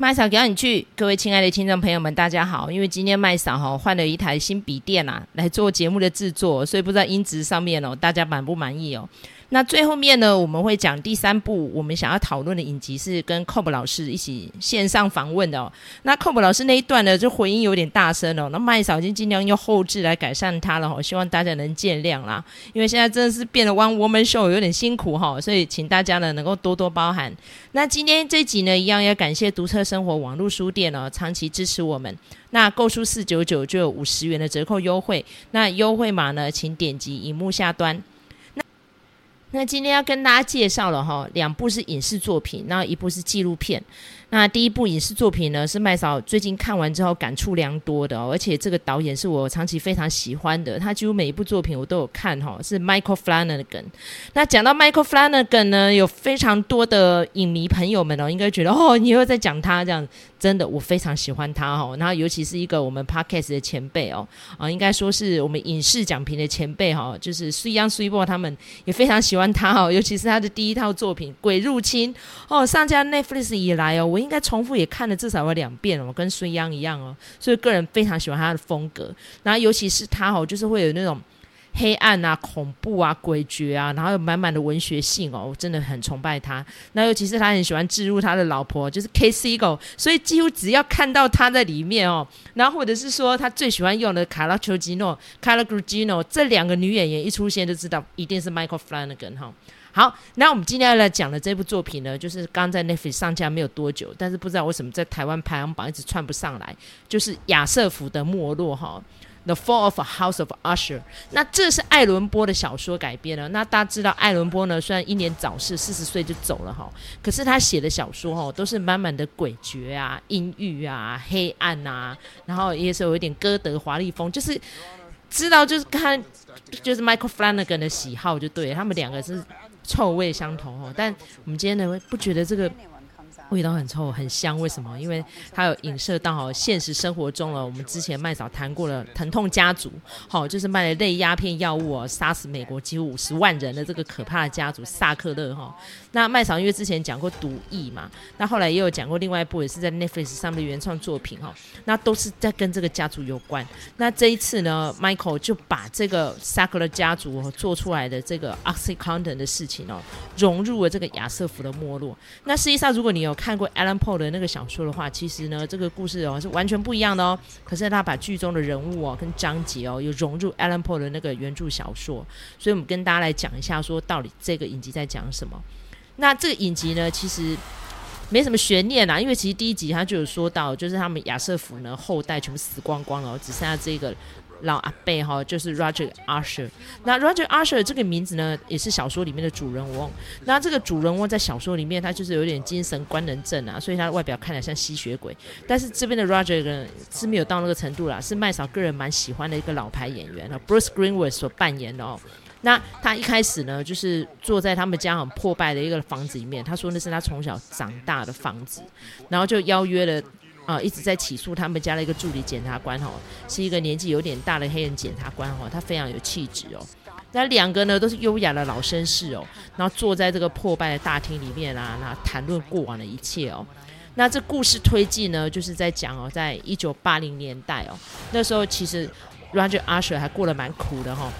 麦嫂给你去，各位亲爱的听众朋友们，大家好。因为今天麦嫂哈换了一台新笔电啊，来做节目的制作，所以不知道音质上面哦，大家满不满意哦？那最后面呢，我们会讲第三部我们想要讨论的影集，是跟 Cob 老师一起线上访问的哦。那 Cob 老师那一段呢，就回音有点大声哦。那麦嫂已经尽量用后置来改善它了哦，希望大家能见谅啦。因为现在真的是变得 One Woman Show，有点辛苦哈，所以请大家呢能够多多包涵。那今天这集呢，一样要感谢读册生活网络书店哦，长期支持我们。那购书四九九就有五十元的折扣优惠，那优惠码呢，请点击荧幕下端。那今天要跟大家介绍了哈，两部是影视作品，然后一部是纪录片。那第一部影视作品呢，是麦嫂最近看完之后感触良多的哦，而且这个导演是我长期非常喜欢的，他几乎每一部作品我都有看哈，是 Michael Flanagan。那讲到 Michael Flanagan 呢，有非常多的影迷朋友们哦，应该觉得哦，你又在讲他这样，真的我非常喜欢他哦，然后尤其是一个我们 Podcast 的前辈哦，啊，应该说是我们影视讲评的前辈哈，就是水央水波他们也非常喜欢他哦，尤其是他的第一套作品《鬼入侵》哦，上架 Netflix 以来哦，我。应该重复也看了至少有两遍了，跟孙央一样哦，所以个人非常喜欢他的风格。然后尤其是他哦，就是会有那种黑暗啊、恐怖啊、诡谲啊，然后有满满的文学性哦，我真的很崇拜他。那尤其是他很喜欢置入他的老婆，就是 Kate Siegel，所以几乎只要看到他在里面哦，然后或者是说他最喜欢用的卡拉丘吉诺、卡拉古吉诺这两个女演员一出现就知道一定是 Michael Flanagan 哈。好，那我们今天要来讲的这部作品呢，就是刚在 Netflix 上架没有多久，但是不知道为什么在台湾排行榜一直窜不上来，就是亚瑟夫的没落哈，《The Fall of a House of Usher》。那这是爱伦坡的小说改编的。那大家知道爱伦坡呢，虽然英年早逝，四十岁就走了哈，可是他写的小说哈，都是满满的诡谲啊、阴郁啊、黑暗啊，然后也是有一点歌德华丽风，就是知道就是看就是 Michael Flanagan 的喜好就对，他们两个是。臭味相同哦，但我们今天呢，不觉得这个。味道很臭，很香。为什么？因为它有影射到现实生活中了。我们之前麦嫂谈过了疼痛家族，好，就是卖了类鸦片药物哦，杀死美国几乎五十万人的这个可怕的家族萨克勒哈。那麦嫂因为之前讲过毒液嘛，那后来也有讲过另外一部也是在 Netflix 上面的原创作品哈，那都是在跟这个家族有关。那这一次呢，Michael 就把这个萨克勒家族做出来的这个 OxyContin 的事情哦，融入了这个亚瑟夫的没落。那实际上，如果你有看过 Alan Poe 的那个小说的话，其实呢，这个故事哦是完全不一样的哦。可是他把剧中的人物哦跟章节哦，又融入 Alan Poe 的那个原著小说，所以我们跟大家来讲一下，说到底这个影集在讲什么。那这个影集呢，其实没什么悬念啦，因为其实第一集他就有说到，就是他们亚瑟夫呢后代全部死光光了，只剩下这个。老阿伯哈，就是 Roger Usher。那 Roger Usher 这个名字呢，也是小说里面的主人翁。那这个主人翁在小说里面，他就是有点精神官能症啊，所以他的外表看起来像吸血鬼。但是这边的 Roger 呢，是没有到那个程度啦，是麦嫂个人蛮喜欢的一个老牌演员啊，Bruce Greenwood 所扮演的哦。那他一开始呢，就是坐在他们家很破败的一个房子里面，他说那是他从小长大的房子，然后就邀约了。啊，一直在起诉他们家的一个助理检察官哦，是一个年纪有点大的黑人检察官哦，他非常有气质哦。那两个呢都是优雅的老绅士哦，然后坐在这个破败的大厅里面啊，那谈论过往的一切哦。那这故事推进呢，就是在讲哦，在一九八零年代哦，那时候其实 Roger Usher 还过得蛮苦的哈、哦。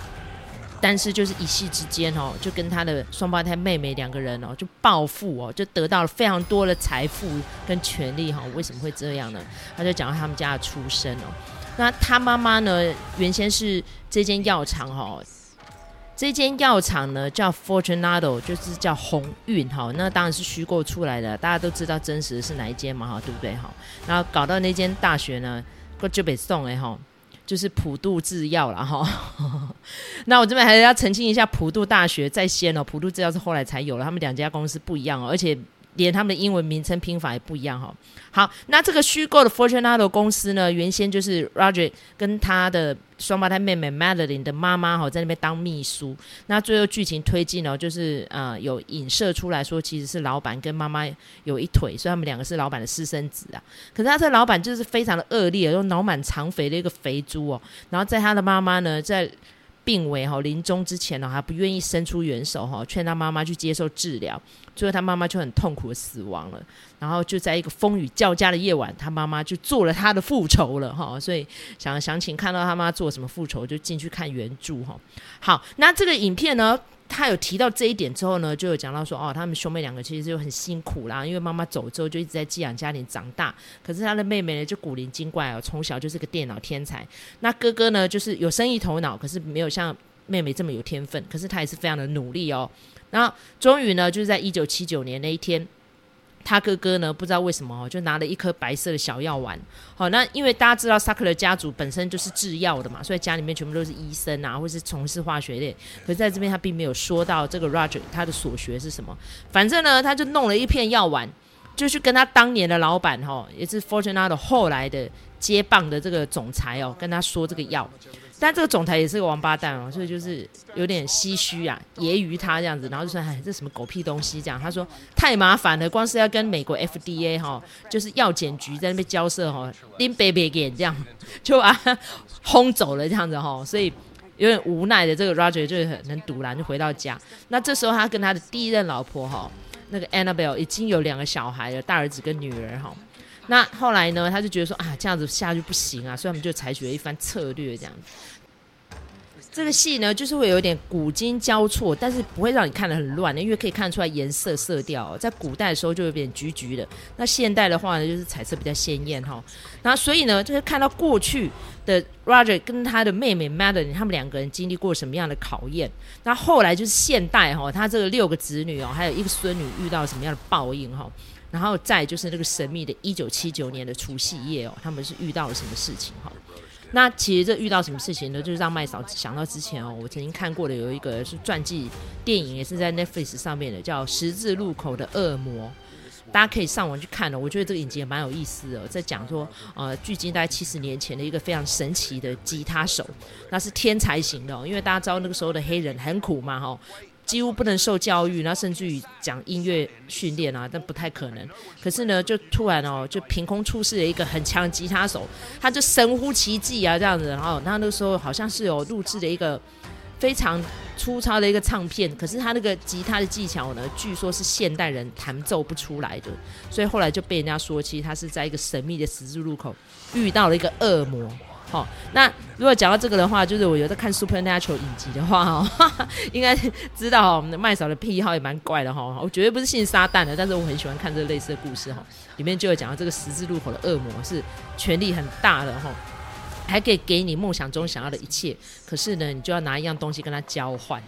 但是就是一夕之间哦，就跟他的双胞胎妹妹两个人哦，就暴富哦，就得到了非常多的财富跟权力哈。为什么会这样呢？他就讲到他们家的出身哦。那他妈妈呢，原先是这间药厂哈，这间药厂呢叫 Fortunato，就是叫鸿运哈。那当然是虚构出来的，大家都知道真实的是哪一间嘛哈，对不对哈？然后搞到那间大学呢，就被送哎哈。就是普渡制药了哈，那我这边还是要澄清一下，普渡大学在先哦，普渡制药是后来才有了，他们两家公司不一样哦，而且。连他们的英文名称拼法也不一样哈。好，那这个虚构的 Fortunato 公司呢，原先就是 Roger 跟他的双胞胎妹妹 Madeline 的妈妈哈，在那边当秘书。那最后剧情推进哦，就是呃有影射出来说，其实是老板跟妈妈有一腿，所以他们两个是老板的私生子啊。可是他这老板就是非常的恶劣，又脑满肠肥的一个肥猪哦。然后在他的妈妈呢，在病危哈，临终之前呢，还不愿意伸出援手哈，劝他妈妈去接受治疗。最后他妈妈就很痛苦的死亡了。然后就在一个风雨交加的夜晚，他妈妈就做了他的复仇了哈。所以想想请看到他妈做什么复仇，就进去看原著哈。好，那这个影片呢，他有提到这一点之后呢，就有讲到说哦，他们兄妹两个其实就很辛苦啦，因为妈妈走之后就一直在寄养家庭长大。可是他的妹妹呢，就古灵精怪哦，从小就是个电脑天才。那哥哥呢，就是有生意头脑，可是没有像妹妹这么有天分。可是他也是非常的努力哦。然后终于呢，就是在一九七九年那一天。他哥哥呢，不知道为什么哦，就拿了一颗白色的小药丸。好，那因为大家知道萨克的家族本身就是制药的嘛，所以家里面全部都是医生啊，或是从事化学类。可是在这边他并没有说到这个 Roger 他的所学是什么。反正呢，他就弄了一片药丸，就去跟他当年的老板哈，也是 Fortunato 后来的接棒的这个总裁哦，跟他说这个药。但这个总裁也是个王八蛋哦，所以就是有点唏嘘啊，揶揄他这样子，然后就说：“哎，这什么狗屁东西？”这样他说太麻烦了，光是要跟美国 FDA 哈，就是药检局在那边交涉哈，拎北北给这样 就把他轰走了这样子哈，所以有点无奈的这个 Roger 就很能赌烂，就回到家。那这时候他跟他的第一任老婆哈，那个 Annabelle 已经有两个小孩了，大儿子跟女儿哈。那后来呢，他就觉得说啊，这样子下去不行啊，所以他们就采取了一番策略，这样子。这个戏呢，就是会有点古今交错，但是不会让你看得很乱的，因为可以看出来颜色色调，在古代的时候就有点橘橘的，那现代的话呢，就是彩色比较鲜艳哈。那所以呢，就是看到过去的 Roger 跟他的妹妹 Madeline，他们两个人经历过什么样的考验，那后来就是现代哈，他这个六个子女哦，还有一个孙女遇到什么样的报应哈。然后再就是那个神秘的1979年的除夕夜哦，他们是遇到了什么事情哈？那其实这遇到什么事情呢？就是让麦嫂想到之前哦，我曾经看过的有一个是传记电影，也是在 Netflix 上面的，叫《十字路口的恶魔》，大家可以上网去看了。我觉得这个影集也蛮有意思的，在讲说呃，距今大概七十年前的一个非常神奇的吉他手，那是天才型的哦，因为大家知道那个时候的黑人很苦嘛哈。几乎不能受教育，然后甚至于讲音乐训练啊，但不太可能。可是呢，就突然哦，就凭空出世了一个很强的吉他手，他就神乎其技啊，这样子。然后他那时候好像是有录制的一个非常粗糙的一个唱片，可是他那个吉他的技巧呢，据说是现代人弹奏不出来的。所以后来就被人家说，其实他是在一个神秘的十字路口遇到了一个恶魔。好、那如果讲到这个的话，就是我有在看 Supernatural 影集的话，应该知道我们的麦嫂的癖好也蛮怪的哈。我绝对不是信撒旦的，但是我很喜欢看这类似的故事哈。里面就有讲到这个十字路口的恶魔是权力很大的哈，还可以给你梦想中想要的一切，可是呢，你就要拿一样东西跟他交换。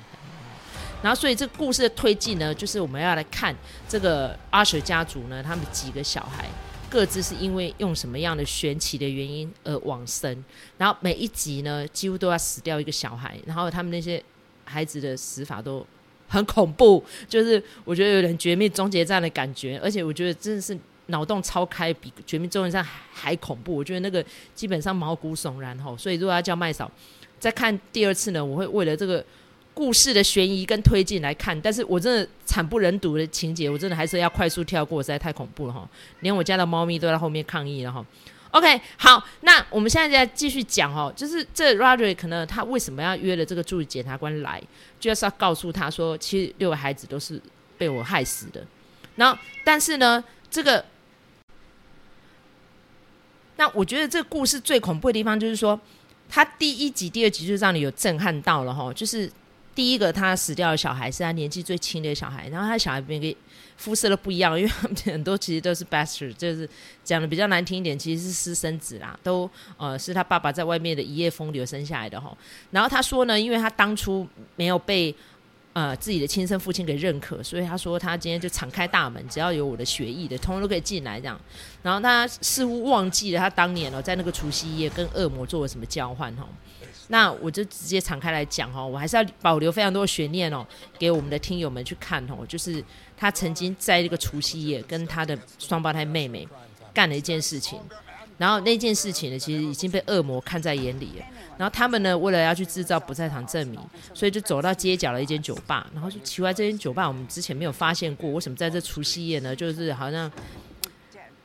然后，所以这故事的推进呢，就是我们要来看这个阿雪家族呢，他们几个小孩。各自是因为用什么样的玄奇的原因而往生，然后每一集呢，几乎都要死掉一个小孩，然后他们那些孩子的死法都很恐怖，就是我觉得有点绝命终结战的感觉，而且我觉得真的是脑洞超开，比绝命终结战还恐怖。我觉得那个基本上毛骨悚然吼，所以如果要叫麦嫂再看第二次呢，我会为了这个。故事的悬疑跟推进来看，但是我真的惨不忍睹的情节，我真的还是要快速跳过，实在太恐怖了哈！连我家的猫咪都在后面抗议了哈。OK，好，那我们现在再继续讲哦，就是这 Roderick 呢，他为什么要约了这个助理检察官来，就是要告诉他说，其实六个孩子都是被我害死的。然后，但是呢，这个，那我觉得这个故事最恐怖的地方就是说，他第一集、第二集就让你有震撼到了哈，就是。第一个他死掉的小孩是他年纪最轻的小孩，然后他小孩每个肤色都不一样，因为很多其实都是 bastard，就是讲的比较难听一点，其实是私生子啦，都呃是他爸爸在外面的一夜风流生下来的哈。然后他说呢，因为他当初没有被呃自己的亲生父亲给认可，所以他说他今天就敞开大门，只要有我的血裔的，通通都可以进来这样。然后他似乎忘记了他当年哦在那个除夕夜跟恶魔做了什么交换哈。那我就直接敞开来讲哈，我还是要保留非常多的悬念哦，给我们的听友们去看哦。就是他曾经在这个除夕夜跟他的双胞胎妹妹干了一件事情，然后那件事情呢，其实已经被恶魔看在眼里了。然后他们呢，为了要去制造不在场证明，所以就走到街角的一间酒吧，然后就奇怪，这间酒吧我们之前没有发现过，为什么在这除夕夜呢？就是好像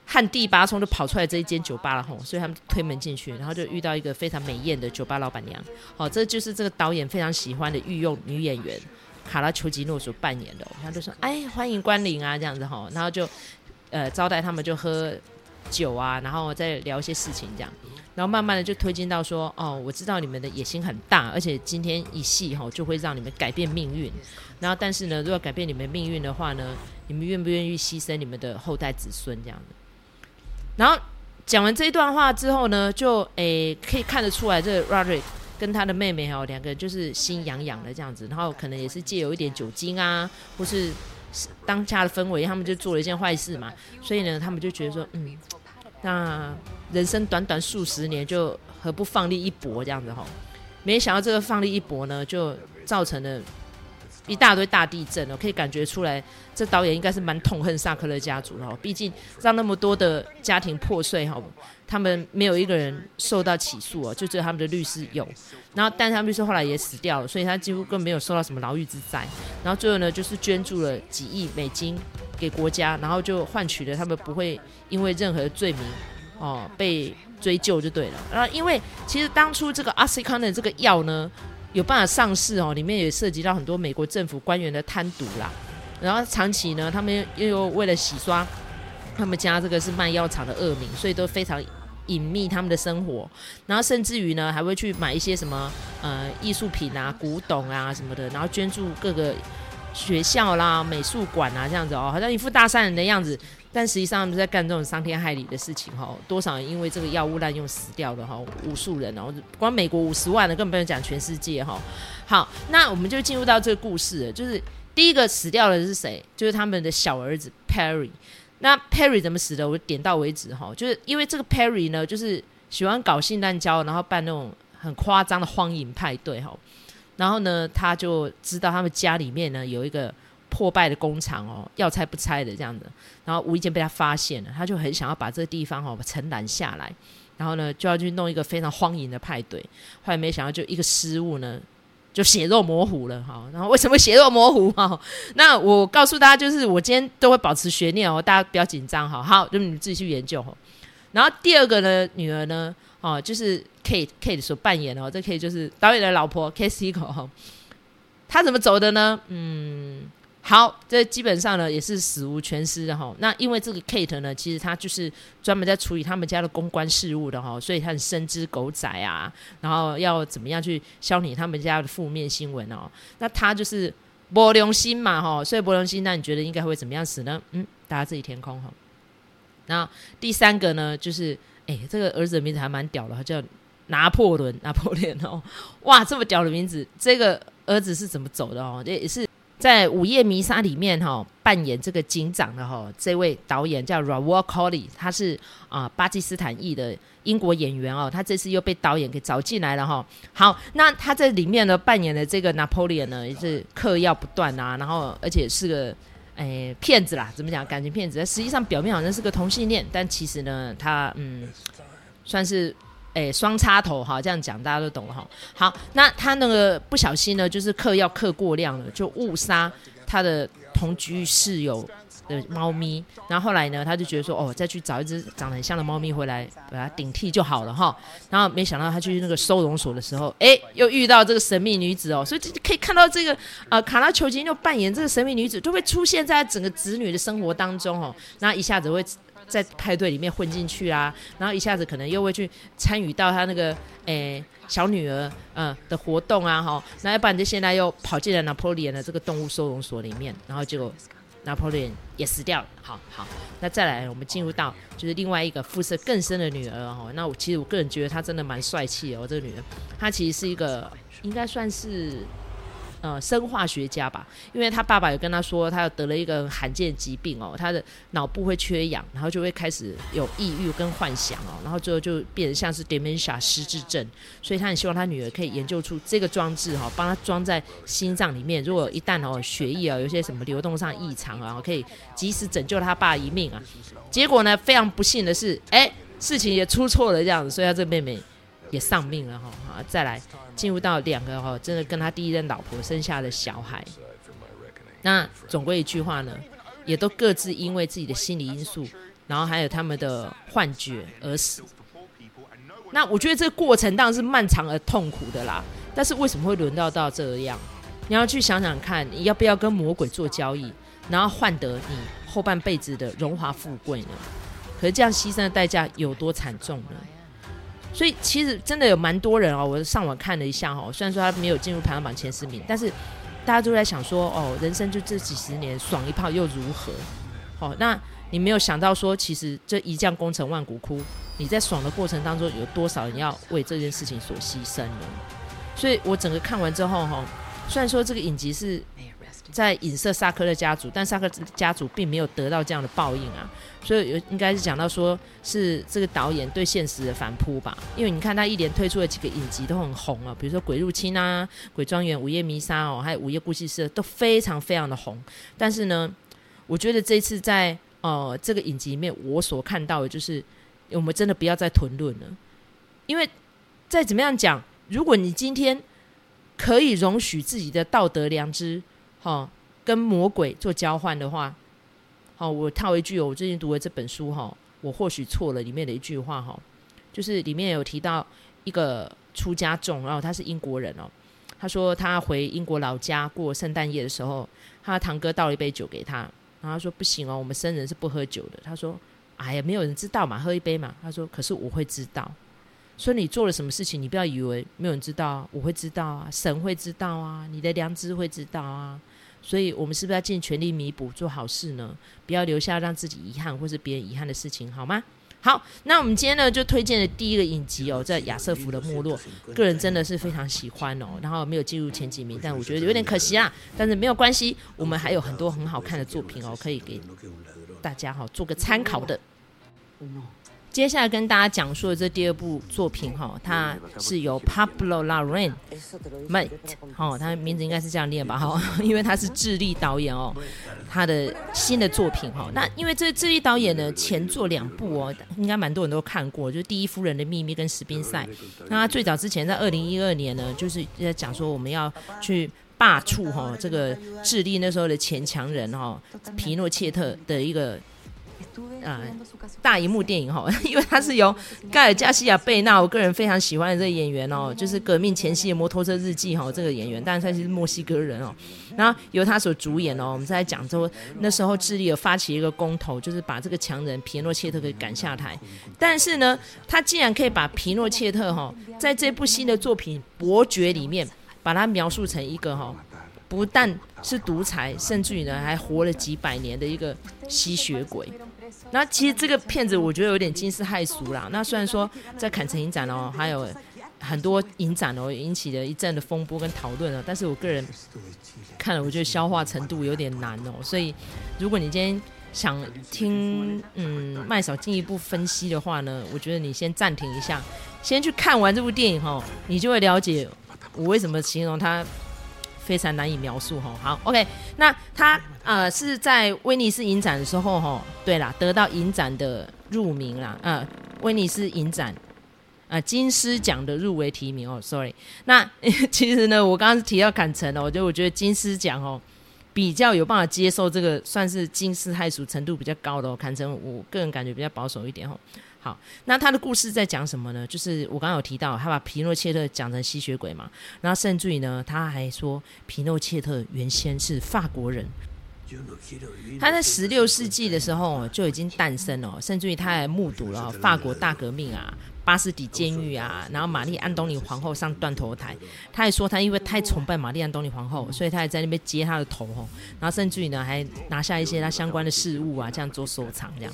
旱地拔葱就跑出来这一间酒吧了吼，所以他们推门进去，然后就遇到一个非常美艳的酒吧老板娘，好，这就是这个导演非常喜欢的御用女演员卡拉丘吉诺所扮演的，他就说哎欢迎光临啊这样子吼，然后就呃招待他们就喝酒啊，然后再聊一些事情这样，然后慢慢的就推进到说哦我知道你们的野心很大，而且今天一戏吼就会让你们改变命运，然后但是呢如果改变你们命运的话呢，你们愿不愿意牺牲你们的后代子孙这样的？然后讲完这一段话之后呢，就诶可以看得出来，这个 Roderick 跟他的妹妹哈两个就是心痒痒的这样子，然后可能也是借有一点酒精啊，或是当下的氛围，他们就做了一件坏事嘛，所以呢，他们就觉得说，嗯，那人生短短数十年，就何不放力一搏这样子哈？没想到这个放力一搏呢，就造成了。一大堆大地震哦，可以感觉出来，这导演应该是蛮痛恨萨克勒家族的哦。毕竟让那么多的家庭破碎哈，他们没有一个人受到起诉哦，就只有他们的律师有。然后，但他们律师后来也死掉了，所以他几乎更没有受到什么牢狱之灾。然后最后呢，就是捐助了几亿美金给国家，然后就换取了他们不会因为任何罪名哦被追究就对了。然后，因为其实当初这个阿司康的这个药呢。有办法上市哦，里面也涉及到很多美国政府官员的贪渎啦。然后长期呢，他们又为了洗刷他们家这个是卖药厂的恶名，所以都非常隐秘他们的生活。然后甚至于呢，还会去买一些什么呃艺术品啊、古董啊什么的，然后捐助各个学校啦、美术馆啊这样子哦，好像一副大善人的样子。但实际上他们在干这种伤天害理的事情哈，多少人因为这个药物滥用死掉的哈，无数人哦，光美国五十万的，更不用讲全世界哈。好，那我们就进入到这个故事了，就是第一个死掉的是谁？就是他们的小儿子 Perry。那 Perry 怎么死的？我点到为止哈，就是因为这个 Perry 呢，就是喜欢搞性滥交，然后办那种很夸张的荒淫派对哈。然后呢，他就知道他们家里面呢有一个。破败的工厂哦，要拆不拆的这样子，然后无意间被他发现了，他就很想要把这个地方哦承揽下来，然后呢就要去弄一个非常荒淫的派对，后来没想到就一个失误呢，就血肉模糊了哈。然后为什么血肉模糊哈？那我告诉大家，就是我今天都会保持悬念哦，大家不要紧张哈。好，就你们自己去研究哈。然后第二个呢，女儿呢，哦，就是 Kate Kate 所扮演哦，这 Kate 就是导演的老婆 Kate Siegel 哈。她怎么走的呢？嗯。好，这基本上呢也是死无全尸的哈。那因为这个 Kate 呢，其实他就是专门在处理他们家的公关事务的哈，所以他很深知狗仔啊，然后要怎么样去消弭他们家的负面新闻哦。那他就是没良心嘛哈，所以没良心，那你觉得应该会怎么样死呢？嗯，大家自己填空哈。然后第三个呢，就是哎，这个儿子的名字还蛮屌的，他叫拿破仑，拿破仑哦，哇，这么屌的名字，这个儿子是怎么走的哦？这也是。在《午夜弥撒》里面，哈，扮演这个警长的哈，这位导演叫 Rahul Kohli，他是啊巴基斯坦裔的英国演员哦，他这次又被导演给找进来了哈。好，那他在里面呢扮演的这个 Napoleon 呢，也是嗑药不断啊，然后而且是个诶骗子啦，怎么讲？感情骗子，实际上表面好像是个同性恋，但其实呢，他嗯算是。诶，双插头哈，这样讲大家都懂了哈。好，那他那个不小心呢，就是嗑药嗑过量了，就误杀他的同居室友的猫咪。然后后来呢，他就觉得说，哦，再去找一只长得很像的猫咪回来，把它顶替就好了哈。然后没想到他去那个收容所的时候，诶，又遇到这个神秘女子哦。所以可以看到这个呃，卡拉裘吉诺扮演这个神秘女子，就会出现在整个子女的生活当中哦。那一下子会。在派对里面混进去啊，然后一下子可能又会去参与到他那个诶、小女儿嗯、的活动啊，哈，那要不然就现在又跑进了拿破仑的这个动物收容所里面，然后结果拿破仑也死掉了。好好，那再来我们进入到就是另外一个肤色更深的女儿哈，那我其实我个人觉得她真的蛮帅气哦，这个女儿她其实是一个应该算是。呃，生化学家吧，因为他爸爸有跟他说，他有得了一个罕见疾病哦，他的脑部会缺氧，然后就会开始有抑郁跟幻想哦，然后最后就变得像是 dementia 失智症，所以他很希望他女儿可以研究出这个装置哈，帮他装在心脏里面，如果一旦哦血液啊有些什么流动上异常啊，可以及时拯救他爸一命啊。结果呢，非常不幸的是，哎，事情也出错了这样子，所以他这妹妹也丧命了哈。好，再来。进入到两个哈，真的跟他第一任老婆生下的小孩，那总归一句话呢，也都各自因为自己的心理因素然后还有他们的幻觉而死。那我觉得这个过程当然是漫长而痛苦的啦。但是为什么会轮到到这样？你要去想想看，你要不要跟魔鬼做交易，然后换得你后半辈子的荣华富贵呢？可是这样牺牲的代价有多惨重呢？所以其实真的有蛮多人哦，我上网看了一下哦，虽然说他没有进入排行榜前十名，但是大家都在想说哦，人生就这几十年爽一炮又如何？好，那你没有想到说，其实这一将功成万骨枯，你在爽的过程当中有多少人要为这件事情所牺牲呢？所以我整个看完之后哈，虽然说这个影集是。在影射萨克的家族，但萨克家族并没有得到这样的报应啊，所以有应该是讲到说是这个导演对现实的反扑吧。因为你看他一连推出了几个影集都很红啊，比如说《鬼入侵》啊，《鬼庄园》、《午夜迷杀》哦，还有《午夜故事社》都非常非常的红。但是呢，我觉得这一次在呃这个影集里面，我所看到的就是我们真的不要再囤论了，因为再怎么样讲，如果你今天可以容许自己的道德良知。哦，跟魔鬼做交换的话，好，我套一句哦，我最近读的这本书哈，我或许错了里面的一句话哈，就是里面有提到一个出家众，然后他是英国人哦，他说他回英国老家过圣诞夜的时候，他堂哥倒了一杯酒给他，然后他说不行哦，我们僧人是不喝酒的。他说，哎呀，没有人知道嘛，喝一杯嘛。他说，可是我会知道。所以你做了什么事情，你不要以为没有人知道，我会知道啊，神会知道啊，你的良知会知道啊。所以我们是不是要尽全力弥补，做好事呢？不要留下让自己遗憾或是别人遗憾的事情，好吗？好，那我们今天呢就推荐的第一个影集哦，在亚瑟夫的没落，个人真的是非常喜欢哦。然后没有进入前几名，但我觉得有点可惜啊。但是没有关系，我们还有很多很好看的作品哦，可以给大家哈做个参考的。接下来跟大家讲述的这第二部作品哈，它是由 Pablo Larraín made 哈，他名字应该是这样念吧哈，因为他是智利导演哦，他的新的作品哈。那因为这智利导演呢，前作两部哦，应该蛮多人都看过，就是《第一夫人的秘密》跟《史宾赛》。那他最早之前在二零一二年呢，就是在讲说我们要去罢黜哈这个智利那时候的前强人哈皮诺切特的一个。啊、大荧幕电影哈，因为他是由盖尔加西亚贝纳，我个人非常喜欢的这个演员哦，就是革命前夕的摩托车日记哈，这个演员，但是他是墨西哥人哦，然后由他所主演哦，我们在讲说那时候智利有发起一个公投，就是把这个强人皮诺切特给赶下台，但是呢，他竟然可以把皮诺切特哈，在这部新的作品《伯爵》里面，把他描述成一个哈。不但是独裁，甚至于呢还活了几百年的一个吸血鬼。那其实这个片子我觉得有点惊世骇俗啦。那虽然说在坎城影展哦，还有很多影展哦，引起了一阵的风波跟讨论了，但是我个人看了，我觉得消化程度有点难哦。所以如果你今天想听嗯麦嫂进一步分析的话呢，我觉得你先暂停一下，先去看完这部电影哦，你就会了解我为什么形容它。非常难以描述哈，好，OK，那他呃是在威尼斯影展的时候哈，对啦，得到影展的入名啦，呃，威尼斯影展呃金狮奖的入围提名哦，sorry，那 其实呢，我刚刚提到坎城哦，我就我觉得金狮奖哦比较有办法接受这个算是惊世骇俗程度比较高的哦，坎城我个人感觉比较保守一点哦。好，那他的故事在讲什么呢？就是我刚刚有提到，他把皮诺切特讲成吸血鬼嘛，然后甚至于呢，他还说皮诺切特原先是法国人，他在十六世纪的时候就已经诞生了，甚至于他还目睹了法国大革命啊。巴士底监狱啊，然后玛丽安东尼皇后上断头台，他还说他因为太崇拜玛丽安东尼皇后，所以他还在那边接她的头吼，然后甚至于呢还拿下一些他相关的事物啊，这样做收藏这样。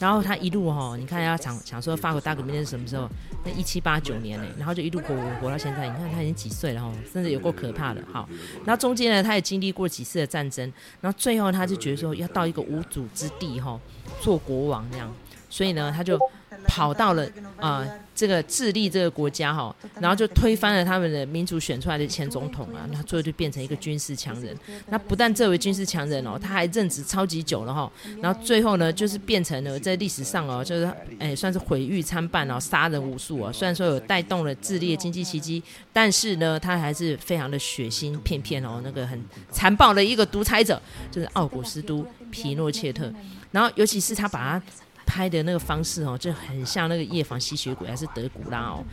然后他一路哈，你看他想想说法国大革命是什么时候？那一七八九年呢，然后就一路活活活到现在，你看他已经几岁了哈，甚至有够可怕的。好，然后中间呢，他也经历过几次的战争，然后最后他就觉得说要到一个无主之地哈，做国王这样，所以呢他就。跑到了啊、这个智利这个国家哈，然后就推翻了他们的民主选出来的前总统啊，那最后就变成一个军事强人。那不但这位军事强人哦，他还任职超级久了哈，然后最后呢，就是变成了在历史上哦，就是哎算是毁誉参半哦，杀人无数啊。虽然说有带动了智利的经济奇迹，但是呢，他还是非常的血腥片片哦，那个很残暴的一个独裁者，就是奥古斯都皮诺切特。然后尤其是他把他。拍的那个方式哦，就很像那个夜访吸血鬼还是德古拉哦。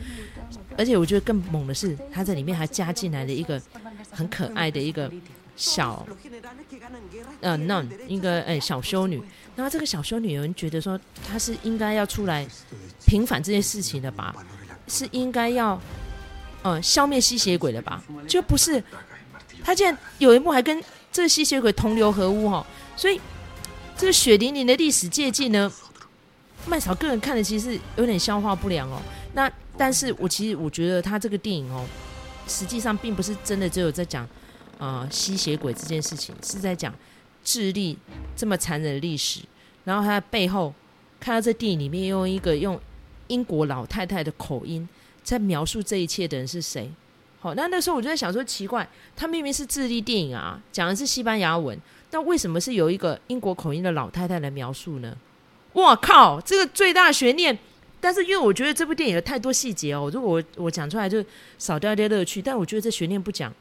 而且我觉得更猛的是，他在里面还加进来了一个很可爱的一个小，呃，那一个哎小修女。然后这个小修女有人觉得说，她是应该要出来平反这件事情的吧？是应该要呃消灭吸血鬼的吧？就不是，她竟然有一幕还跟这吸血鬼同流合污哦。所以这个血淋淋的历史借镜呢，麦嫂个人看的其实有点消化不良哦。那但是我其实我觉得他这个电影哦，实际上并不是真的只有在讲呃吸血鬼这件事情，是在讲。智利这么残忍的历史，然后他背后看到这电影里面用一个用英国老太太的口音在描述这一切的人是谁？好，那那时候我就在想说，奇怪，他明明是智利电影啊，讲的是西班牙文，那为什么是有一个英国口音的老太太来描述呢？哇靠，这个最大悬念！但是因为我觉得这部电影有太多细节哦，如果我我讲出来就少掉一些乐趣，但我觉得这悬念不讲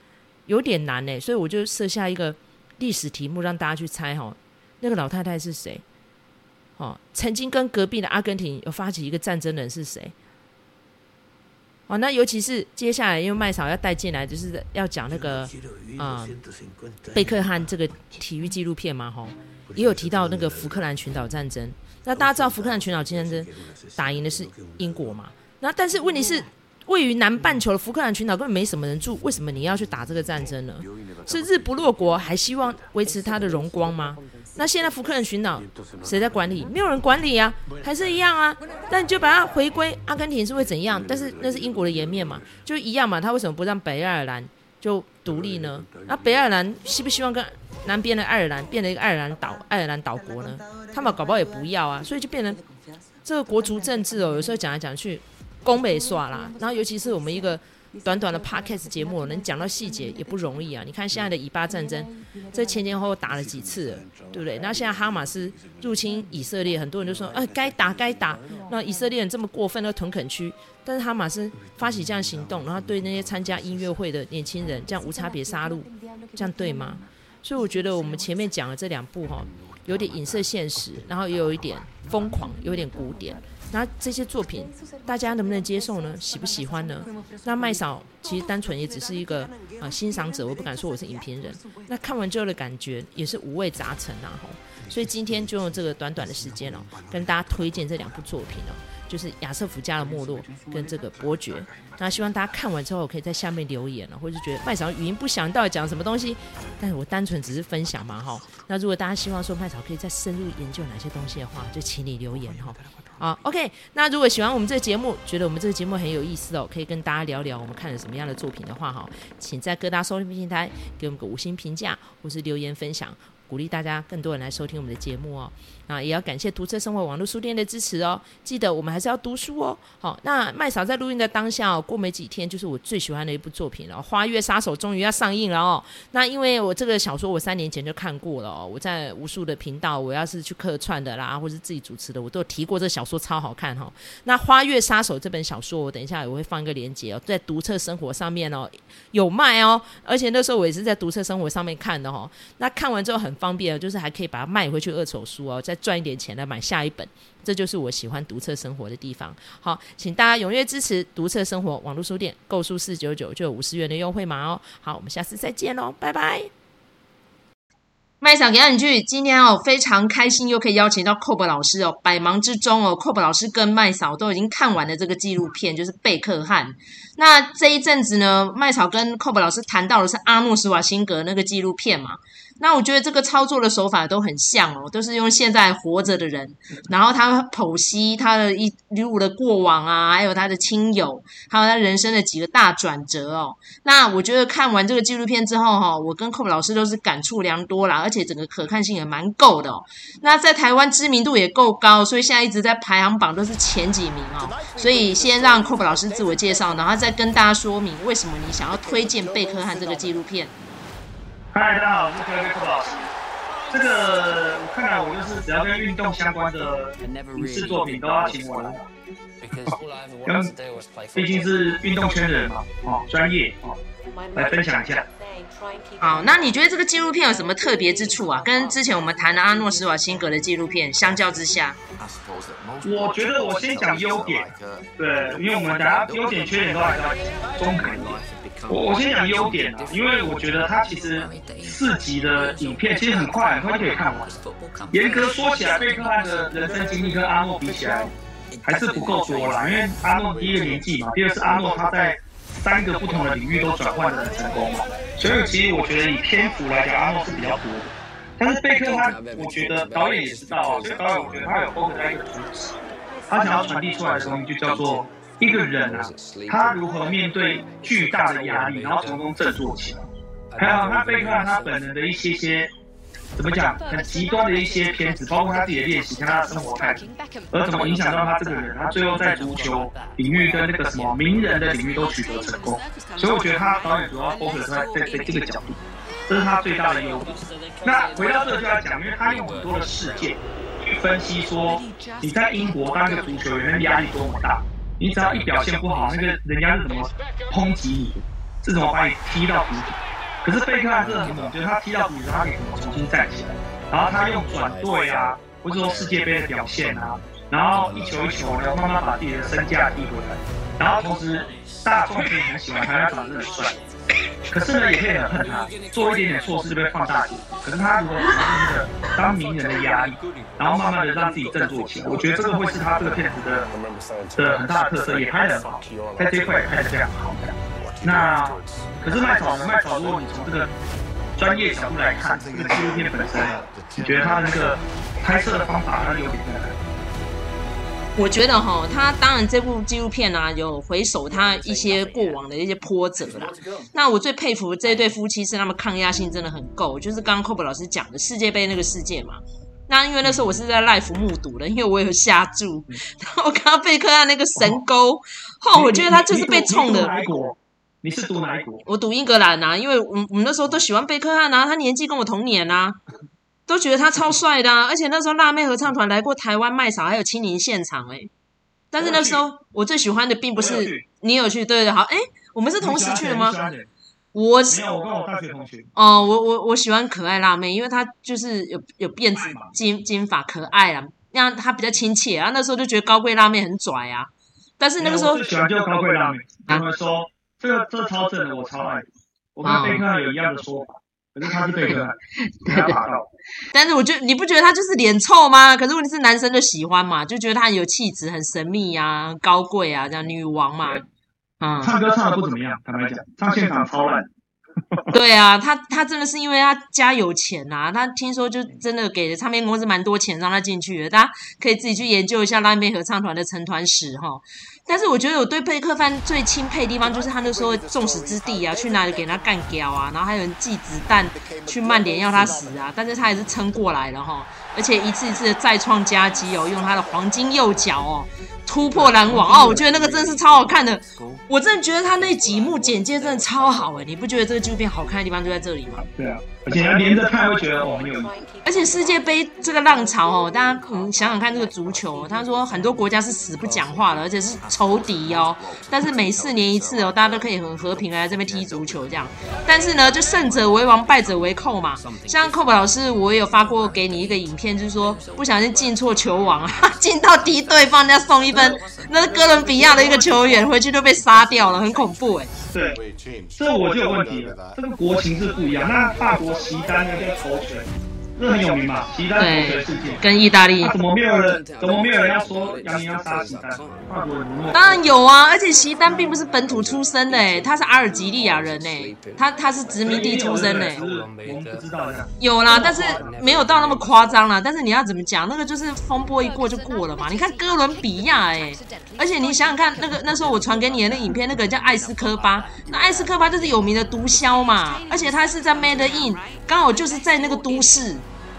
有点难呢，所以我就设下一个。历史题目让大家去猜哈，那个老太太是谁？哦，曾经跟隔壁的阿根廷有发起一个战争的人是谁？哦，那尤其是接下来，因为麦嫂要带进来，就是要讲那个啊、呃，贝克汉这个体育纪录片嘛，哈，也有提到那个福克兰群岛战争。那大家知道福克兰群岛战争打赢的是英国嘛？那但是问题是。位于南半球的福克兰群岛根本没什么人住，为什么你要去打这个战争呢？是日不落国还希望维持它的荣光吗？那现在福克兰群岛谁在管理？没有人管理啊，还是一样啊。但你就把它回归阿根廷是会怎样？但是那是英国的颜面嘛，就一样嘛。他为什么不让北爱尔兰就独立呢？那北爱尔兰希不希望跟南边的爱尔兰变成一个爱尔兰岛、爱尔兰岛国呢？他们搞不好也不要啊。所以就变成这个国族政治哦，有时候讲来讲去。攻北耍啦，然后尤其是我们一个短短的 podcast 节目，能讲到细节也不容易啊。你看现在的以巴战争，这前前后后打了几次了，对不对？那现在哈马斯入侵以色列，很多人就说，哎，该打该打。那以色列人这么过分，那屯垦区，但是哈马斯发起这样行动，然后对那些参加音乐会的年轻人这样无差别杀戮，这样对吗？所以我觉得我们前面讲的这两部哈，有点影射现实，然后也有一点疯狂，有点古典。那这些作品，大家能不能接受呢？喜不喜欢呢？那麦嫂其实单纯也只是一个啊、欣赏者，我不敢说我是影评人。那看完之后的感觉也是五味杂陈啊吼。所以今天就用这个短短的时间哦，跟大家推荐这两部作品哦，就是亚瑟夫家的没落跟这个伯爵。那希望大家看完之后可以在下面留言了，或者是觉得麦嫂语音不详，到底讲什么东西？但是我单纯只是分享嘛哈。那如果大家希望说麦嫂可以再深入研究哪些东西的话，就请你留言哈。好，OK。那如果喜欢我们这个节目，觉得我们这个节目很有意思哦，可以跟大家聊聊我们看了什么样的作品的话，哈，请在各大收听平台给我们个五星评价，或是留言分享。鼓励大家更多人来收听我们的节目哦，啊，也要感谢读册生活网络书店的支持哦。记得我们还是要读书哦。好，那麦嫂在录音的当下哦，过没几天就是我最喜欢的一部作品了，《花月杀手》终于要上映了哦。那因为我这个小说我三年前就看过了哦，我在无数的频道，我要是去客串的啦，或是自己主持的，我都有提过这小说超好看哈、哦。那《花月杀手》这本小说，我等一下我会放一个链接哦，在读册生活上面哦有卖哦，而且那时候我也是在读册生活上面看的哦。那看完之后很方便，就是还可以把它卖回去二手书哦，再赚一点钱来买下一本。这就是我喜欢读册生活的地方。好，请大家踊跃支持读册生活网络书店，购书四九九就有五十元的优惠码哦。好，我们下次再见喽，拜拜。麦嫂给你句，今天哦非常开心，又可以邀请到 Cob 老师哦，百忙之中哦，Cob 老师跟麦嫂都已经看完了这个纪录片，就是贝克汉。那这一阵子呢，麦草跟寇普老师谈到的是阿诺斯瓦辛格那个纪录片嘛。那我觉得这个操作的手法都很像哦，都是用现在活着的人，然后他剖析他的一路的过往啊，还有他的亲友，还有他人生的几个大转折哦。那我觉得看完这个纪录片之后哈、哦，我跟寇老师都是感触良多啦，而且整个可看性也蛮够的哦。那在台湾知名度也够高，所以现在一直在排行榜都是前几名哦。所以先让寇老师自我介绍，然后再跟大家说明为什么你想要推荐贝克汉这个纪录片。嗨，大家好，我是克莱克老师。这个我看来，我就是只要跟运动相关的影视作品都要请我来，毕竟是运动圈的人嘛，哦，专业哦，来分享一下。好，那你觉得这个纪录片有什么特别之处啊？跟之前我们谈的阿诺施瓦辛格的纪录片相较之下，我觉得我先讲优点，对，因为我们大家优点缺点都还是要中肯一点。我我先讲优点啊，因为我觉得它其实四集的影片其实很快很快就可以看完。严格说起来，贝克汉的人生经历跟阿诺比起来还是不够多啦，因为阿诺第一个年纪嘛，第二是阿诺他在。三个不同的领域都转换的很成功，所以其实我觉得以篇幅来讲，阿诺是比较多的。但是贝克他，我觉得导演也知道啊，所以导演我觉得他有 focus 在一个主旨，他想要传递出来的东西就叫做一个人啊，他如何面对巨大的压力，然后从中振作起来。还有他贝克他本人的一些些。怎么讲？很极端的一些片子，包括他自己的练习，跟他的生活态度，而怎么影响到他这个人？他最后在足球领域跟那个什么名人的领域都取得成功。所以我觉得他导演主要 focus 在在在这个角度，这是他最大的优点。那回到这就要讲，因为他用很多的事件去分析说，你在英国当一个足球员，压力多么大，你只要一表现不好，那个人家是怎么抨击你，是怎么把你踢到谷底。可是贝克汉真的很猛，就是他踢到底之后，他可以重新站起来，然后他用转队啊，或者说世界杯的表现啊，然后一球一球，然后慢慢把自己的身价踢回来，然后同时大众也很喜欢他，他长得很帅，可是呢也可以很恨他，做一点点错事就被放大解读。可是他如果承认的当名人的压力，然后慢慢的让自己振作起来，我觉得这个会是他这个片子的的很大的特色，也拍得很好，在这块也拍得非常好。那可是麦草呢？麦草，如果你从这个专业角度来看，这个纪录片本身，你觉得它那个拍摄的方法，它有点？我觉得哈，他当然这部纪录片呢、啊，有回首他一些过往的一些波折啦。那我最佩服的这一对夫妻是他们抗压性真的很够，就是刚刚 Kobe 老师讲的世界杯那个世界嘛。那因为那时候我是在 live 目睹的，因为我有下注，然后我看到贝克汉那个神勾，哦，我觉得他就是被冲的。你是赌哪一国？我赌英格兰啊，因为我们我们那时候都喜欢贝克汉啊，他年纪跟我同年啊，都觉得他超帅的啊。而且那时候辣妹合唱团来过台湾麦嫂，还有亲临现场哎、欸。但是那时候我最喜欢的并不是有你有去，对对好哎、欸，我们是同时去的吗？我没有，我跟我大学同学。哦，我我我喜欢可爱辣妹，因为她就是有有辫子金金发可爱啊，那样她比较亲切。然后那时候就觉得高贵辣妹很拽啊。但是那个时候最喜欢就高贵辣妹，他们说。这个这超正的，我超爱。我跟贝克汉有一样的说法，可是他是贝克汉，他爬到。但是我觉得你不觉得他就是脸臭吗？可是问题是男生就喜欢嘛，就觉得他很有气质，很神秘啊，高贵啊，这样女王嘛。嗯。唱歌唱的不怎么样，坦白讲，唱现场超烂。对啊，他他真的是因为他家有钱呐、啊，他听说就真的给唱片公司蛮多钱让他进去的，大家可以自己去研究一下拉面合唱团的成团史哈。但是我觉得我对贝克汉最钦佩的地方，就是他那时候众矢之的啊，去哪里给他干掉啊，然后还有人寄子弹去曼联要他死啊，但是他还是撑过来了哈，而且一次一次的再创佳绩哦，用他的黄金右脚哦。突破拦网哦，我觉得那个真的是超好看的。我真的觉得他那几幕简介真的超好哎，你不觉得这个纪录片好看的地方就在这里吗？对啊，而且连着看会觉得哦，有。而且世界杯这个浪潮哦，大家可能想想看这个足球，他说很多国家是死不讲话的，而且是仇敌哦。但是每四年一次哦，大家都可以很和平来这边踢足球这样。但是呢，就胜者为王，败者为寇嘛。像寇宝老师，我也有发过给你一个影片，就是说不小心进错球网啊，进到敌对方人家送一分。那是哥伦比亚的一个球员，回去就被杀掉了，很恐怖哎。对，这我就有问题了，这个国情是不一样。那法国席丹那个头球。这很有名嘛，锡丹头锤事件，跟意大利，怎么没有人？怎么没有人要说杨明要杀锡丹？当然有啊，而且锡丹并不是本土出生的，哎，他是阿尔及利亚人，哎，他他是殖民地出生的，我们不知道有啦，但是没有到那么夸张啦。但是你要怎么讲？那个就是风波一过就过了嘛。你看哥伦比亚，哎，而且你想想看，那个那时候我传给你的那影片，那个叫艾斯科巴，那艾斯科巴就是有名的毒枭嘛，而且他是在 Medellín，刚好就是在那个都市。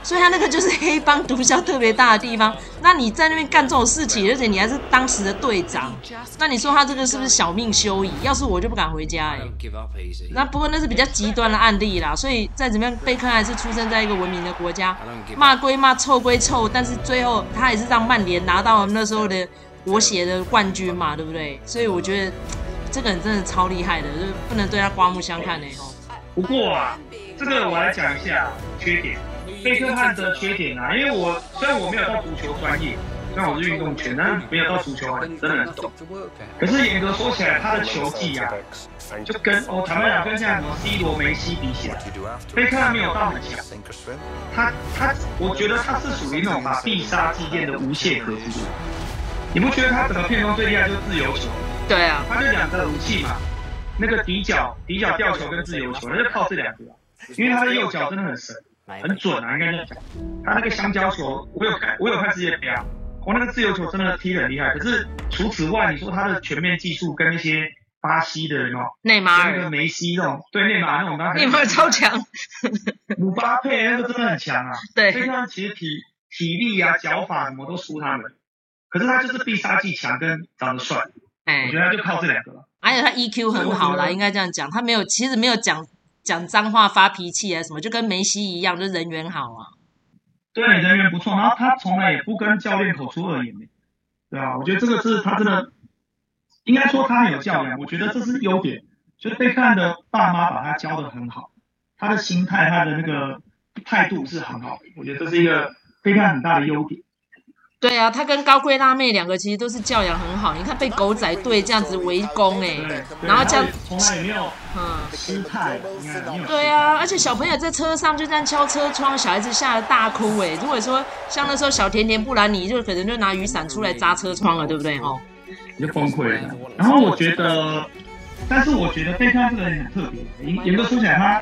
所以他那个就是黑帮毒枭特别大的地方。那你在那边干这种事情，而且你还是当时的队长，那你说他这个是不是小命休矣？要是我就不敢回家哎。那不过那是比较极端的案例啦。所以再怎么样，贝克汉还是出生在一个文明的国家。骂归骂，臭归臭，但是最后他还是让曼联拿到了那时候的国协的冠军嘛，对不对？所以我觉得这个人真的超厉害的，就不能对他刮目相看的哦。不过啊，这个我来讲一下缺点。贝克汉的缺点啊，因为我虽然我没有到足球专业，虽然我是运动圈，但是没有到足球很真的很懂。可是严格说起来，他的球技啊，就跟哦坦白讲，跟像什么 C 罗、梅西比起来，贝克汉没有到很强。他他，我觉得他是属于那种把必杀技练的无懈可击。你不觉得他整个片中最厉害就是自由球？对啊，他就两个武器嘛，那个底角底角吊球跟自由球，他就靠这两个。因为他的右脚真的很神。很准啊，应该这样讲。他那个香蕉球，我有看，我有看世界杯啊。我那个自由球真的踢得很厉害。可是除此外，你说他的全面技术跟那些巴西的人哦，内马尔、那个梅西那种，对内马尔那种，内马尔超强。姆巴佩那个真的很强啊。对。所以他其实体体力啊、脚法什么都输他们。可是他就是必杀技强跟长得帅。哎。我觉得他就靠这两个了。而且他 EQ 很好啦，应该这样讲。他没有，其实没有讲。讲脏话、发脾气啊，什么就跟梅西一样，就人缘好啊。对，人缘不错。然后他从来也不跟教练口出恶言。对啊，我觉得这个是他真的，应该说他很有教养。我觉得这是优点，就贝克汉的爸妈把他教得很好，他的心态、他的那个态度是很好的。我觉得这是一个贝克汉很大的优点。对啊，他跟高贵辣妹两个其实都是教养很好。你看被狗仔队这样子围攻哎，然后这样从来也没有嗯失态。对啊，而且小朋友在车上就这样敲车窗，小孩子吓得大哭哎。如果说像那时候小甜甜布兰妮，就可能就拿雨伞出来砸车窗了，对不对哦？你就崩溃了。然后我觉得，但是我觉得贝克汉这个人很特别，严严格说起来他。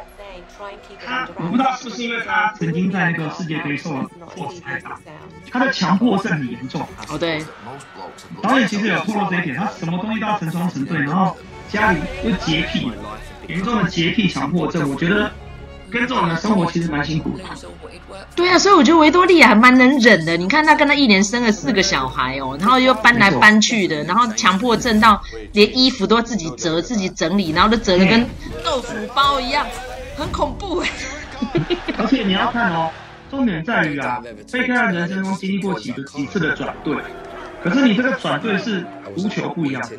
他我不知道是不是因为他曾经在那个世界杯受了挫折太大，他的强迫症很严重。哦，对。导演其实有透露这一点，他什么东西都要成双成对，然后家里又洁癖，严重的洁癖强迫症。我觉得跟这种人生活其实蛮辛苦的。对啊，所以我觉得维多利亚还蛮能忍的。你看他跟他一年生了四个小孩哦，然后又搬来搬去的，然后强迫症到连衣服都要自己折、自己整理，然后都折的跟豆腐包一样。很恐怖哎，而且你要看哦，重点在于啊，贝克汉人生中经历过几个几次的转队，可是你这个转队是足球不一样，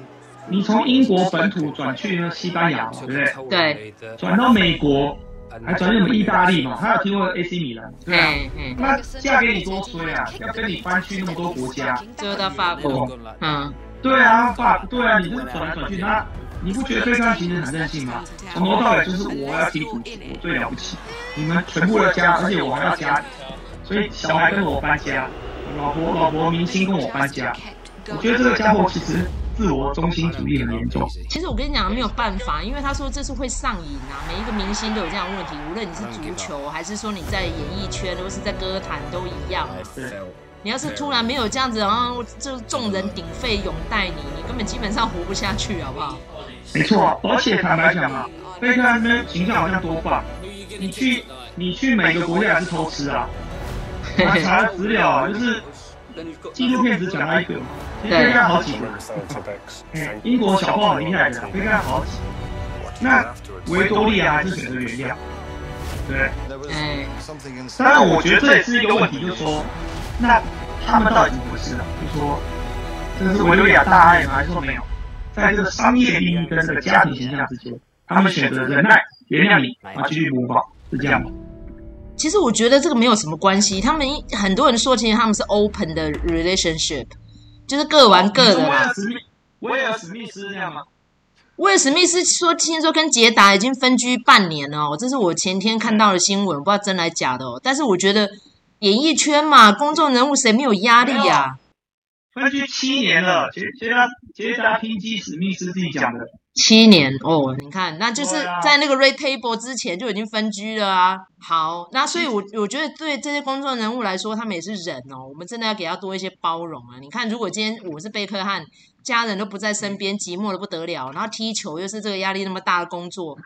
你从英国本土转去西班牙嘛，对不对？对，转到美国，还转去什么意大利嘛？他有听过 AC 米兰，对啊，那嫁给你多衰啊，要跟你搬去那么多国家，最后到法国，嗯，对啊，法，对啊，你这转来转去，他。你不觉得贝克汉其实很任性吗？从头到尾就是我要踢足球，我最了不起，你们全部要加，而且我还要加，所以小孩跟我搬家，老婆老婆明星跟我搬家，我觉得这个家伙其实自我中心主义很严重。其实我跟你讲没有办法，因为他说这是会上瘾啊，每一个明星都有这样的问题，无论你是足球还是说你在演艺圈或是在歌坛都一样。对。你要是突然没有这样子，然后就众人鼎沸拥戴你，你根本基本上活不下去，好不好？没错，而且坦白讲啊，贝克汉那边形象好像多棒，你去你去每个国家还是偷吃啊。我 还查了资料啊，就是纪录片只讲到一个，其实贝克汉好几个。哎，英国小报很厉害的，贝克汉好几个。那维多利亚还是选择原谅，对。嗯，当然我觉得这也是一个问题，就是说，那他们到底怎么回事啊？就是说，这是维多利亚大爱吗？还是说没有？在这个商业利益跟这个家庭形象之间，他们选择忍耐、原谅你，啊，继续模仿，是这样吗？其实我觉得这个没有什么关系。他们很多人说，其实他们是 open 的 relationship，就是各玩各的嘛。威尔史密斯这样吗？威尔史密斯说，听说跟杰达已经分居半年了哦，这是我前天看到的新闻，不知道真来假的哦。但是我觉得演艺圈嘛，公众人物谁没有压力呀、啊？分居七年了，杰杰达杰达拼基史密斯自己讲的。七年哦，你看，那就是在那个 Red Table 之前就已经分居了啊。好，那所以我，我我觉得对这些公众人物来说，他们也是人哦。我们真的要给他多一些包容啊。你看，如果今天我是贝克汉，家人都不在身边，寂寞的不得了，然后踢球又是这个压力那么大的工作，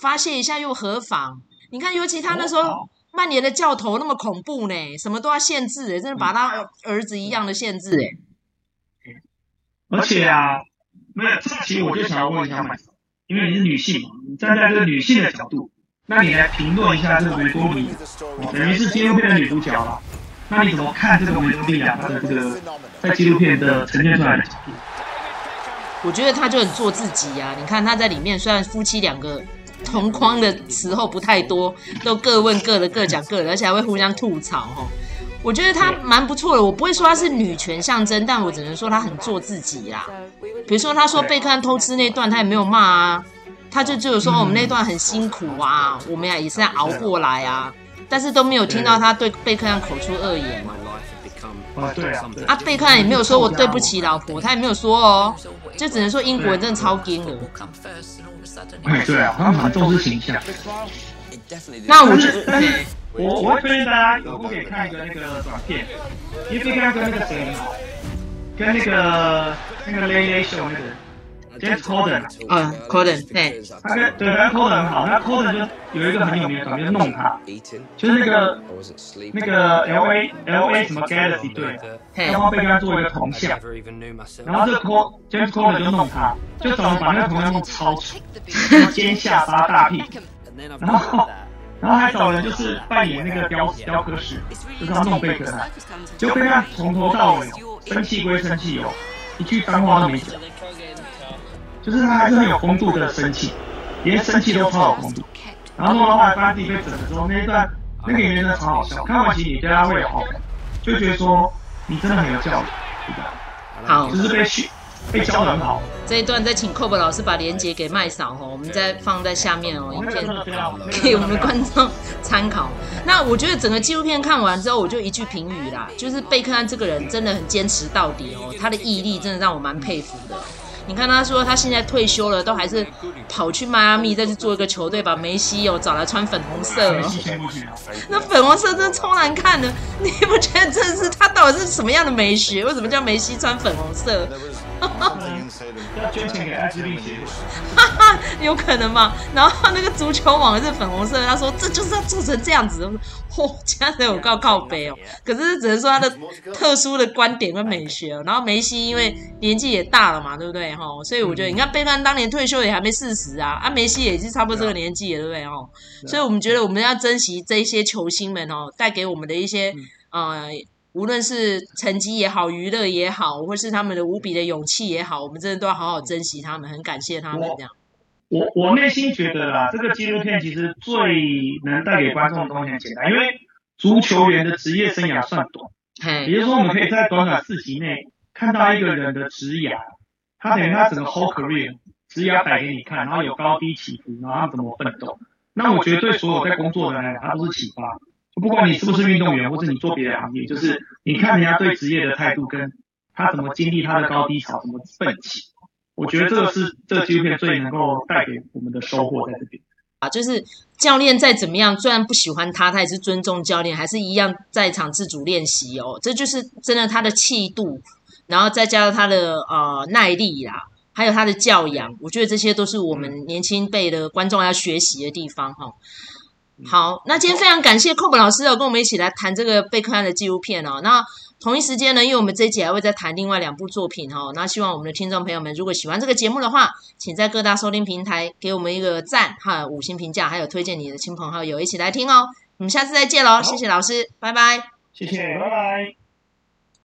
发泄一下又何妨？你看，尤其他那时候曼联的教头那么恐怖呢，什么都要限制，真的把他儿子一样的限制哎。而且啊，没有，这其实我就想要问一下麦嫂，因为你是女性嘛，你站在这个女性的角度，那你来评论一下这个维多利亚，等于是纪录片的女主角了。那你怎么看这个维多利亚她的这个在纪录片的呈现出来的角度？我觉得她就很做自己呀、啊。你看她在里面，虽然夫妻两个同框的时候不太多，都各问各的，各讲各的，而且还会互相吐槽哈。我觉得他蛮不错的，我不会说他是女权象征，但我只能说他很做自己啦。比如说他说贝克汉偷吃那段，他也没有骂啊，他就只有说我们那段很辛苦啊，我们俩也是在熬过来啊，但是都没有听到他对贝克汉口出恶言嘛。啊，对啊，啊，贝克汉也没有说我对不起老婆，他也没有说哦，就只能说英国人真的超硬的。哎，对啊，他们很重视形象。那我觉得。我我会推荐大家有空可以看一个那个短片，因为可以看跟那个谁好，跟那个那个 Late Late Show 那个 James Corden，嗯，Corden，对，他跟对他 Corden 很好，他 Corden 就有一个很有名的短片弄他，就是那个那个 L A L A 什么 Galaxy 队，然后被跟他做一个铜像，然后这个 Corden James Corden 就弄他，就怎么把那个铜像弄超丑，尖下巴大屁。股，然后。然后还找人就是扮演那个雕雕刻师，就是他弄贝克汉，就贝克汉从头到尾生气归生气哦，一句脏话都没讲，就是他还是很有风度的生气，连生气都超有风度。然后弄到后来发现自己被整的时候，那一段那个演员真的超好笑，看完其实你对他会有好感，就觉得说你真的很有教养，对吧？好，就是被训。被很好。这一段再请 Cob 老师把连接给麦嫂哦，我们再放在下面哦，影片给我们的观众参考。那我觉得整个纪录片看完之后，我就一句评语啦，就是贝克汉这个人真的很坚持到底哦，他的毅力真的让我蛮佩服的。你看他说他现在退休了，都还是跑去迈阿密再去做一个球队，把梅西哦找来穿粉红色哦。那粉红色真的超难看的，你不觉得这是他到底是什么样的美学？为什么叫梅西穿粉红色？要捐钱给艾滋病协会，哈哈，有可能吗？然后那个足球网是粉红色，他说这就是要做成这样子。嚯，家人有告靠北哦。可是只能说他的特殊的观点跟美学哦。然后梅西因为年纪也大了嘛，对不对？哈，所以我觉得你看贝克汉当年退休也还没四十啊，啊，梅西也是差不多这个年纪了，对不对？哦，所以我们觉得我们要珍惜这些球星们哦，带给我们的一些呃。无论是成绩也好，娱乐也好，或是他们的无比的勇气也好，我们真的都要好好珍惜他们，很感谢他们这样。我我，我内心觉得啦，这个纪录片其实最能带给观众的东西很简单，因为足球员的职业生涯算短，也就是说，我们可以在短短四集内看到一个人的职涯，他等于他整个 whole career 职涯摆给你看，然后有高低起伏，然后他怎么奋斗。那我觉得对所有在工作的人来讲，他都是启发。不管你是不是运动员，或者你做别的行业，就是你看人家对职业的态度，跟他怎么经历他的高低潮，怎么奋起，我觉得这个是这个纪录片最能够带给我们的收获在这边。啊，就是教练再怎么样，虽然不喜欢他，他也是尊重教练，还是一样在场自主练习哦。这就是真的他的气度，然后再加上他的呃耐力啦，还有他的教养，我觉得这些都是我们年轻辈的观众要学习的地方哈。哦好，那今天非常感谢寇本老师哦，跟我们一起来谈这个贝克汉的纪录片哦。那同一时间呢，因为我们这一集还会再谈另外两部作品哦。那希望我们的听众朋友们，如果喜欢这个节目的话，请在各大收听平台给我们一个赞哈，五星评价，还有推荐你的亲朋好友一起来听哦。我们下次再见喽，谢谢老师，拜拜。谢谢，拜拜。